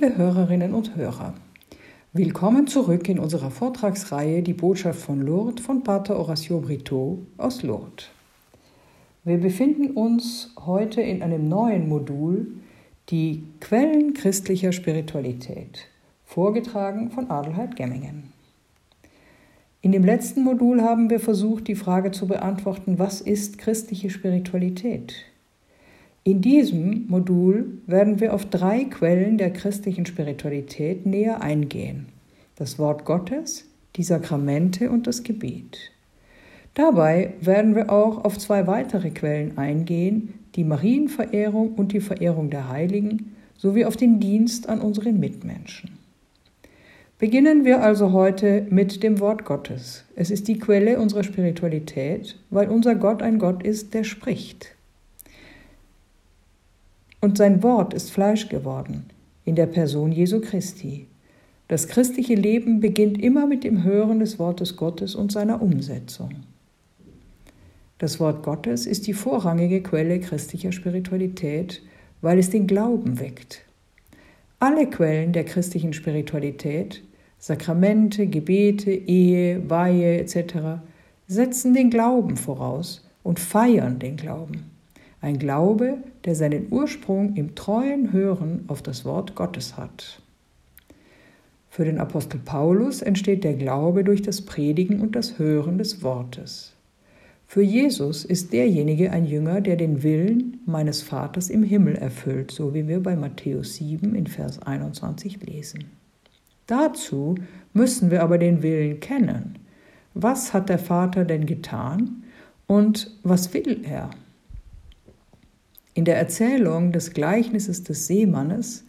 Liebe Hörerinnen und Hörer, willkommen zurück in unserer Vortragsreihe Die Botschaft von Lourdes von Pater Horacio Brito aus Lourdes. Wir befinden uns heute in einem neuen Modul, die Quellen christlicher Spiritualität, vorgetragen von Adelheid Gemmingen. In dem letzten Modul haben wir versucht, die Frage zu beantworten, was ist christliche Spiritualität? In diesem Modul werden wir auf drei Quellen der christlichen Spiritualität näher eingehen. Das Wort Gottes, die Sakramente und das Gebet. Dabei werden wir auch auf zwei weitere Quellen eingehen, die Marienverehrung und die Verehrung der Heiligen sowie auf den Dienst an unseren Mitmenschen. Beginnen wir also heute mit dem Wort Gottes. Es ist die Quelle unserer Spiritualität, weil unser Gott ein Gott ist, der spricht. Und sein Wort ist Fleisch geworden in der Person Jesu Christi. Das christliche Leben beginnt immer mit dem Hören des Wortes Gottes und seiner Umsetzung. Das Wort Gottes ist die vorrangige Quelle christlicher Spiritualität, weil es den Glauben weckt. Alle Quellen der christlichen Spiritualität, Sakramente, Gebete, Ehe, Weihe etc., setzen den Glauben voraus und feiern den Glauben. Ein Glaube, der seinen Ursprung im treuen Hören auf das Wort Gottes hat. Für den Apostel Paulus entsteht der Glaube durch das Predigen und das Hören des Wortes. Für Jesus ist derjenige ein Jünger, der den Willen meines Vaters im Himmel erfüllt, so wie wir bei Matthäus 7 in Vers 21 lesen. Dazu müssen wir aber den Willen kennen. Was hat der Vater denn getan und was will er? In der Erzählung des Gleichnisses des Seemannes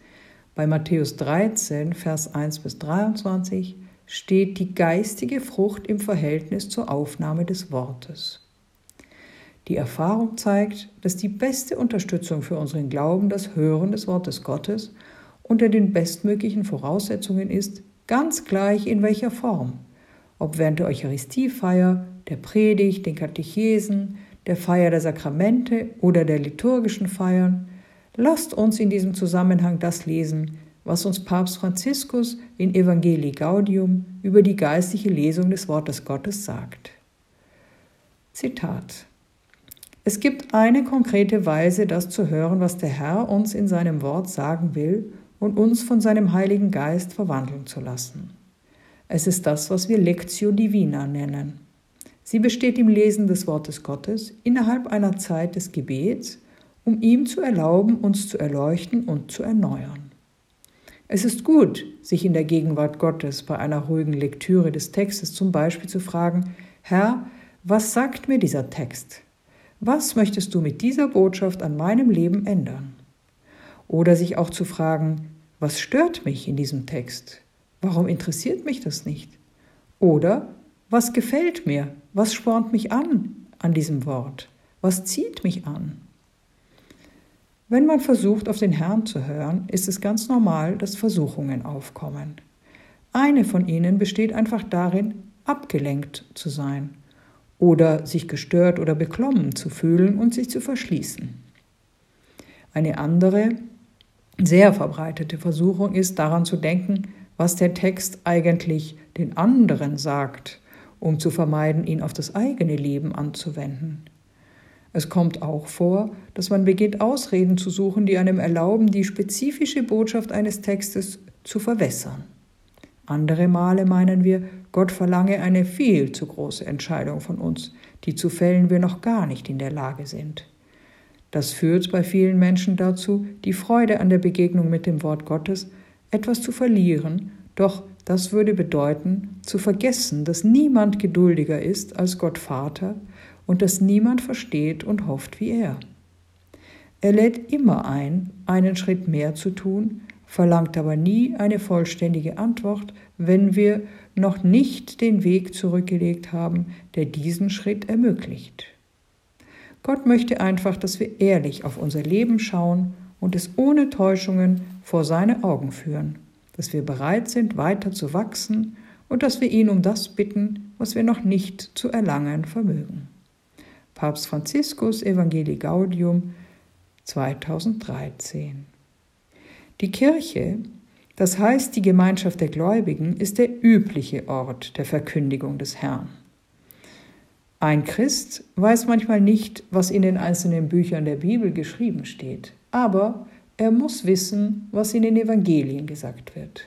bei Matthäus 13, Vers 1 bis 23 steht die geistige Frucht im Verhältnis zur Aufnahme des Wortes. Die Erfahrung zeigt, dass die beste Unterstützung für unseren Glauben das Hören des Wortes Gottes unter den bestmöglichen Voraussetzungen ist, ganz gleich in welcher Form, ob während der Eucharistiefeier, der Predigt, den Katechesen, der Feier der Sakramente oder der liturgischen Feiern, lasst uns in diesem Zusammenhang das lesen, was uns Papst Franziskus in Evangelii Gaudium über die geistliche Lesung des Wortes Gottes sagt. Zitat Es gibt eine konkrete Weise, das zu hören, was der Herr uns in seinem Wort sagen will und uns von seinem Heiligen Geist verwandeln zu lassen. Es ist das, was wir Lectio Divina nennen. Sie besteht im Lesen des Wortes Gottes innerhalb einer Zeit des Gebets, um ihm zu erlauben, uns zu erleuchten und zu erneuern. Es ist gut, sich in der Gegenwart Gottes bei einer ruhigen Lektüre des Textes zum Beispiel zu fragen, Herr, was sagt mir dieser Text? Was möchtest du mit dieser Botschaft an meinem Leben ändern? Oder sich auch zu fragen, was stört mich in diesem Text? Warum interessiert mich das nicht? Oder was gefällt mir? Was spornt mich an an diesem Wort? Was zieht mich an? Wenn man versucht, auf den Herrn zu hören, ist es ganz normal, dass Versuchungen aufkommen. Eine von ihnen besteht einfach darin, abgelenkt zu sein oder sich gestört oder beklommen zu fühlen und sich zu verschließen. Eine andere, sehr verbreitete Versuchung ist daran zu denken, was der Text eigentlich den anderen sagt um zu vermeiden, ihn auf das eigene Leben anzuwenden. Es kommt auch vor, dass man beginnt, Ausreden zu suchen, die einem erlauben, die spezifische Botschaft eines Textes zu verwässern. Andere Male meinen wir, Gott verlange eine viel zu große Entscheidung von uns, die zu fällen wir noch gar nicht in der Lage sind. Das führt bei vielen Menschen dazu, die Freude an der Begegnung mit dem Wort Gottes etwas zu verlieren, doch das würde bedeuten, zu vergessen, dass niemand geduldiger ist als Gott Vater und dass niemand versteht und hofft wie er. Er lädt immer ein, einen Schritt mehr zu tun, verlangt aber nie eine vollständige Antwort, wenn wir noch nicht den Weg zurückgelegt haben, der diesen Schritt ermöglicht. Gott möchte einfach, dass wir ehrlich auf unser Leben schauen und es ohne Täuschungen vor seine Augen führen dass wir bereit sind, weiter zu wachsen und dass wir ihn um das bitten, was wir noch nicht zu erlangen vermögen. Papst Franziskus Evangelii Gaudium 2013 Die Kirche Das heißt, die Gemeinschaft der Gläubigen ist der übliche Ort der Verkündigung des Herrn. Ein Christ weiß manchmal nicht, was in den einzelnen Büchern der Bibel geschrieben steht, aber er muss wissen, was in den Evangelien gesagt wird.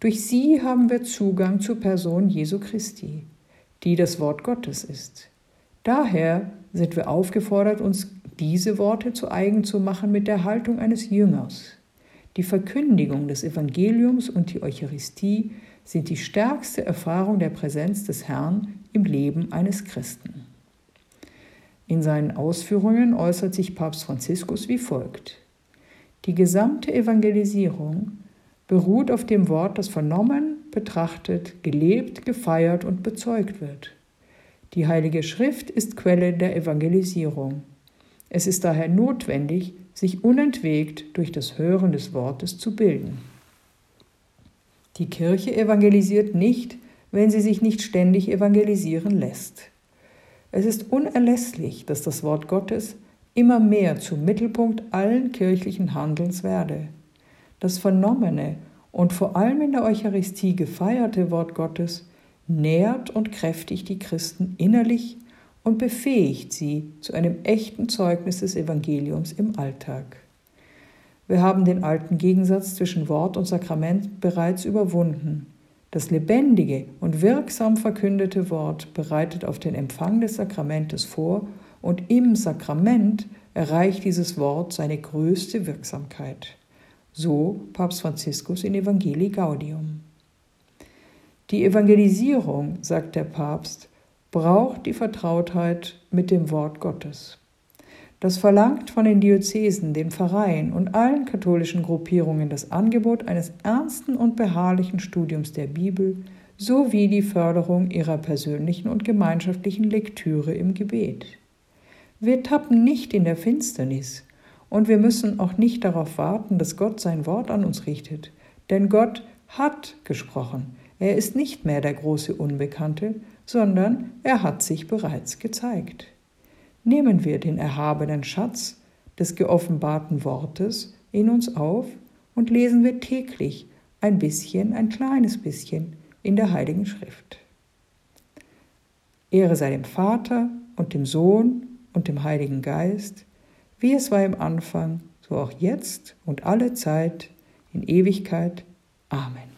Durch sie haben wir Zugang zur Person Jesu Christi, die das Wort Gottes ist. Daher sind wir aufgefordert, uns diese Worte zu eigen zu machen mit der Haltung eines Jüngers. Die Verkündigung des Evangeliums und die Eucharistie sind die stärkste Erfahrung der Präsenz des Herrn im Leben eines Christen. In seinen Ausführungen äußert sich Papst Franziskus wie folgt. Die gesamte Evangelisierung beruht auf dem Wort, das vernommen, betrachtet, gelebt, gefeiert und bezeugt wird. Die Heilige Schrift ist Quelle der Evangelisierung. Es ist daher notwendig, sich unentwegt durch das Hören des Wortes zu bilden. Die Kirche evangelisiert nicht, wenn sie sich nicht ständig evangelisieren lässt. Es ist unerlässlich, dass das Wort Gottes immer mehr zum Mittelpunkt allen kirchlichen Handelns werde. Das vernommene und vor allem in der Eucharistie gefeierte Wort Gottes nährt und kräftigt die Christen innerlich und befähigt sie zu einem echten Zeugnis des Evangeliums im Alltag. Wir haben den alten Gegensatz zwischen Wort und Sakrament bereits überwunden. Das lebendige und wirksam verkündete Wort bereitet auf den Empfang des Sakramentes vor und im Sakrament erreicht dieses Wort seine größte Wirksamkeit. So Papst Franziskus in Evangelii Gaudium. Die Evangelisierung, sagt der Papst, braucht die Vertrautheit mit dem Wort Gottes. Das verlangt von den Diözesen, den Pfarreien und allen katholischen Gruppierungen das Angebot eines ernsten und beharrlichen Studiums der Bibel sowie die Förderung ihrer persönlichen und gemeinschaftlichen Lektüre im Gebet. Wir tappen nicht in der Finsternis und wir müssen auch nicht darauf warten, dass Gott sein Wort an uns richtet, denn Gott hat gesprochen. Er ist nicht mehr der große Unbekannte, sondern er hat sich bereits gezeigt nehmen wir den erhabenen Schatz des geoffenbarten Wortes in uns auf und lesen wir täglich ein bisschen, ein kleines bisschen in der Heiligen Schrift. Ehre sei dem Vater und dem Sohn und dem Heiligen Geist, wie es war im Anfang, so auch jetzt und alle Zeit in Ewigkeit. Amen.